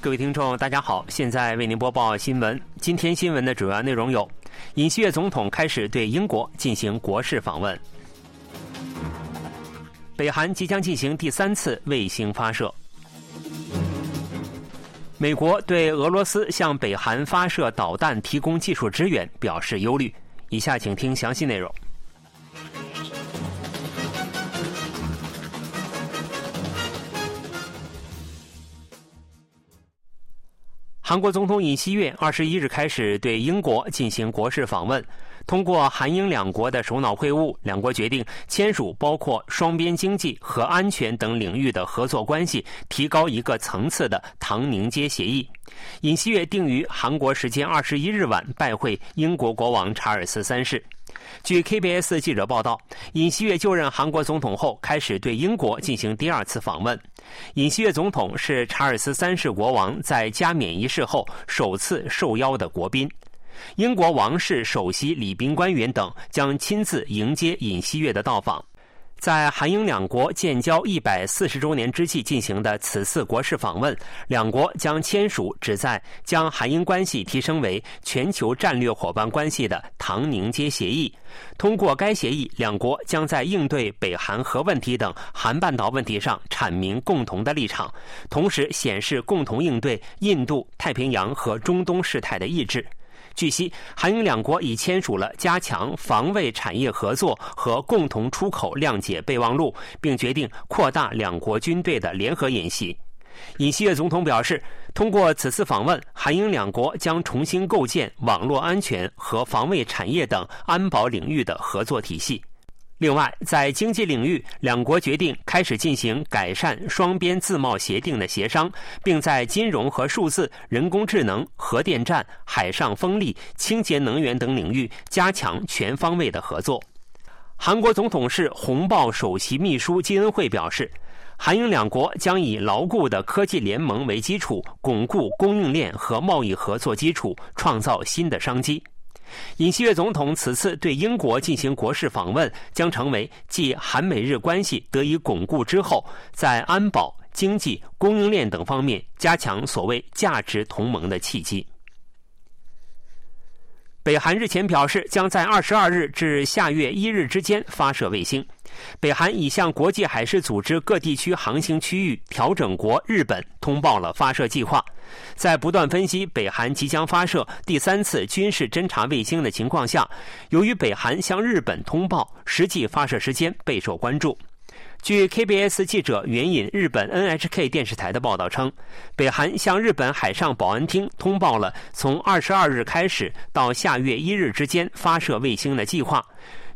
各位听众，大家好，现在为您播报新闻。今天新闻的主要内容有：尹锡悦总统开始对英国进行国事访问；北韩即将进行第三次卫星发射；美国对俄罗斯向北韩发射导弹提供技术支援表示忧虑。以下请听详细内容。韩国总统尹锡悦二十一日开始对英国进行国事访问。通过韩英两国的首脑会晤，两国决定签署包括双边经济和安全等领域的合作关系提高一个层次的唐宁街协议。尹锡悦定于韩国时间二十一日晚拜会英国国王查尔斯三世。据 KBS 记者报道，尹锡悦就任韩国总统后，开始对英国进行第二次访问。尹锡悦总统是查尔斯三世国王在加冕仪式后首次受邀的国宾。英国王室首席礼宾官员等将亲自迎接尹锡悦的到访。在韩英两国建交一百四十周年之际进行的此次国事访问，两国将签署旨在将韩英关系提升为全球战略伙伴关系的唐宁街协议。通过该协议，两国将在应对北韩核问题等韩半岛问题上阐明共同的立场，同时显示共同应对印度太平洋和中东事态的意志。据悉，韩英两国已签署了加强防卫产业合作和共同出口谅解备忘录，并决定扩大两国军队的联合演习。尹锡悦总统表示，通过此次访问，韩英两国将重新构建网络安全和防卫产业等安保领域的合作体系。另外，在经济领域，两国决定开始进行改善双边自贸协定的协商，并在金融和数字、人工智能、核电站、海上风力、清洁能源等领域加强全方位的合作。韩国总统室红报首席秘书金恩惠表示，韩英两国将以牢固的科技联盟为基础，巩固供应链和贸易合作基础，创造新的商机。尹锡悦总统此次对英国进行国事访问，将成为继韩美日关系得以巩固之后，在安保、经济、供应链等方面加强所谓价值同盟的契机。北韩日前表示，将在二十二日至下月一日之间发射卫星。北韩已向国际海事组织各地区航行区域调整国日本通报了发射计划。在不断分析北韩即将发射第三次军事侦察卫星的情况下，由于北韩向日本通报，实际发射时间备受关注。据 KBS 记者援引日本 NHK 电视台的报道称，北韩向日本海上保安厅通报了从二十二日开始到下月一日之间发射卫星的计划。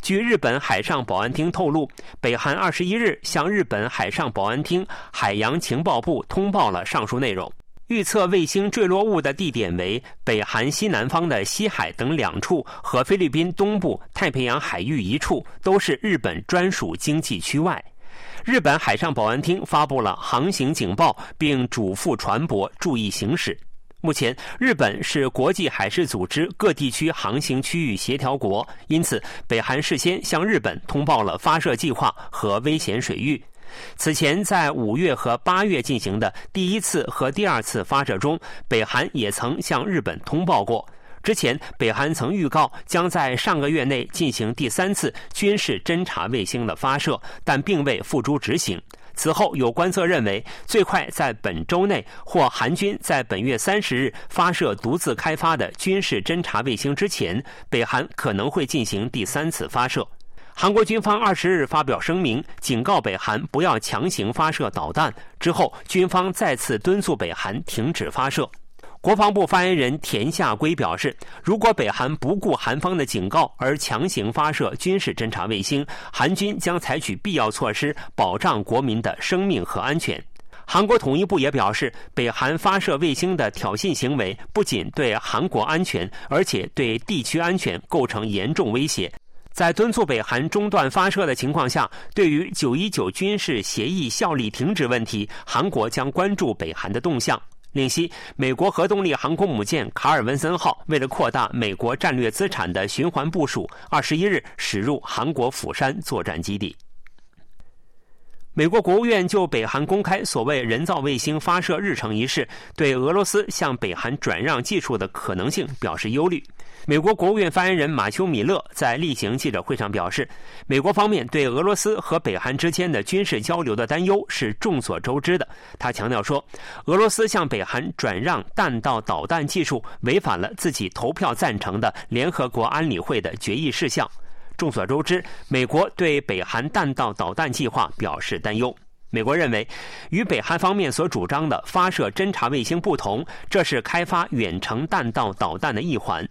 据日本海上保安厅透露，北韩二十一日向日本海上保安厅海洋情报部通报了上述内容，预测卫星坠落物的地点为北韩西南方的西海等两处和菲律宾东部太平洋海域一处，都是日本专属经济区外。日本海上保安厅发布了航行警报，并嘱咐船舶注意行驶。目前，日本是国际海事组织各地区航行区域协调国，因此北韩事先向日本通报了发射计划和危险水域。此前，在五月和八月进行的第一次和第二次发射中，北韩也曾向日本通报过。之前，北韩曾预告将在上个月内进行第三次军事侦察卫星的发射，但并未付诸执行。此后，有观测认为，最快在本周内或韩军在本月三十日发射独自开发的军事侦察卫星之前，北韩可能会进行第三次发射。韩国军方二十日发表声明，警告北韩不要强行发射导弹。之后，军方再次敦促北韩停止发射。国防部发言人田夏圭表示，如果北韩不顾韩方的警告而强行发射军事侦察卫星，韩军将采取必要措施保障国民的生命和安全。韩国统一部也表示，北韩发射卫星的挑衅行为不仅对韩国安全，而且对地区安全构成严重威胁。在敦促北韩中断发射的情况下，对于九一九军事协议效力停止问题，韩国将关注北韩的动向。另悉，美国核动力航空母舰卡尔文森号为了扩大美国战略资产的循环部署，二十一日驶入韩国釜山作战基地。美国国务院就北韩公开所谓人造卫星发射日程一事，对俄罗斯向北韩转让技术的可能性表示忧虑。美国国务院发言人马修·米勒在例行记者会上表示，美国方面对俄罗斯和北韩之间的军事交流的担忧是众所周知的。他强调说，俄罗斯向北韩转让弹道导弹技术，违反了自己投票赞成的联合国安理会的决议事项。众所周知，美国对北韩弹道导弹计划表示担忧。美国认为，与北韩方面所主张的发射侦察卫星不同，这是开发远程弹道导弹的一环。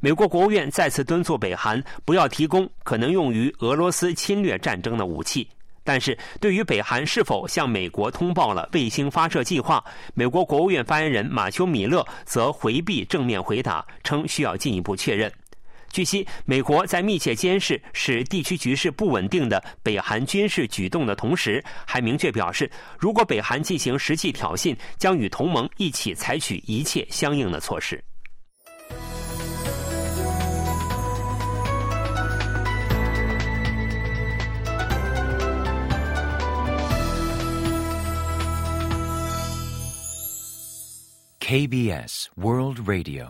美国国务院再次敦促北韩不要提供可能用于俄罗斯侵略战争的武器。但是，对于北韩是否向美国通报了卫星发射计划，美国国务院发言人马修·米勒则回避正面回答，称需要进一步确认。据悉，美国在密切监视使地区局势不稳定的北韩军事举动的同时，还明确表示，如果北韩进行实际挑衅，将与同盟一起采取一切相应的措施。KBS World Radio。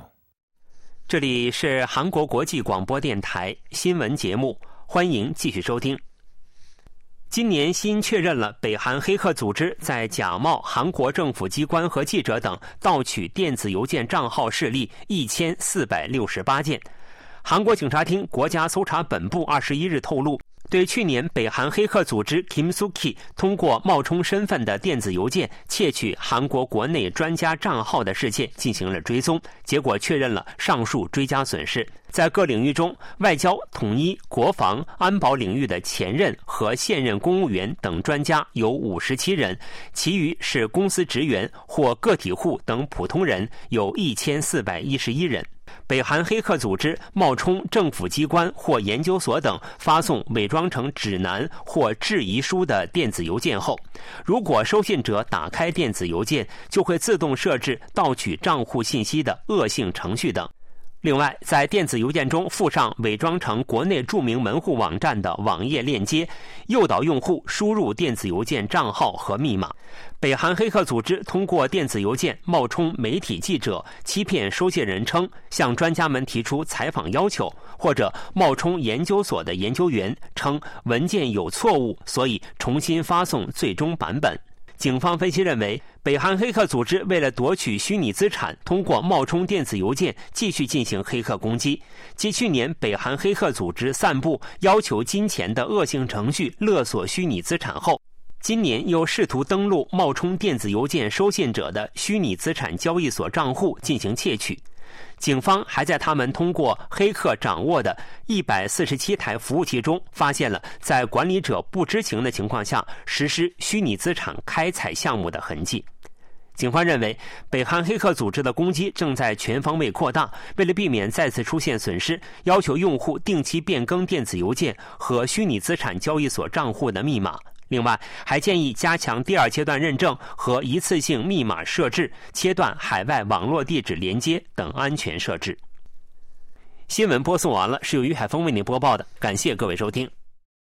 这里是韩国国际广播电台新闻节目，欢迎继续收听。今年新确认了北韩黑客组织在假冒韩国政府机关和记者等盗取电子邮件账号事例一千四百六十八件。韩国警察厅国家搜查本部二十一日透露。对去年北韩黑客组织 Kim Suki 通过冒充身份的电子邮件窃取韩国国内专家账号的事件进行了追踪，结果确认了上述追加损失。在各领域中，外交、统一、国防、安保领域的前任和现任公务员等专家有五十七人，其余是公司职员或个体户等普通人有一千四百一十一人。北韩黑客组织冒充政府机关或研究所等，发送伪装成指南或质疑书的电子邮件后，如果收信者打开电子邮件，就会自动设置盗取账户信息的恶性程序等。另外，在电子邮件中附上伪装成国内著名门户网站的网页链接，诱导用户输入电子邮件账号和密码。北韩黑客组织通过电子邮件冒充媒体记者，欺骗收件人称向专家们提出采访要求，或者冒充研究所的研究员称文件有错误，所以重新发送最终版本。警方分析认为，北韩黑客组织为了夺取虚拟资产，通过冒充电子邮件继续进行黑客攻击。继去年北韩黑客组织散布要求金钱的恶性程序勒索虚拟资产后，今年又试图登录冒充电子邮件收信者的虚拟资产交易所账户进行窃取。警方还在他们通过黑客掌握的一百四十七台服务器中，发现了在管理者不知情的情况下实施虚拟资产开采项目的痕迹。警方认为，北韩黑客组织的攻击正在全方位扩大。为了避免再次出现损失，要求用户定期变更电子邮件和虚拟资产交易所账户的密码。另外，还建议加强第二阶段认证和一次性密码设置，切断海外网络地址连接等安全设置。新闻播送完了，是由于海峰为您播报的，感谢各位收听。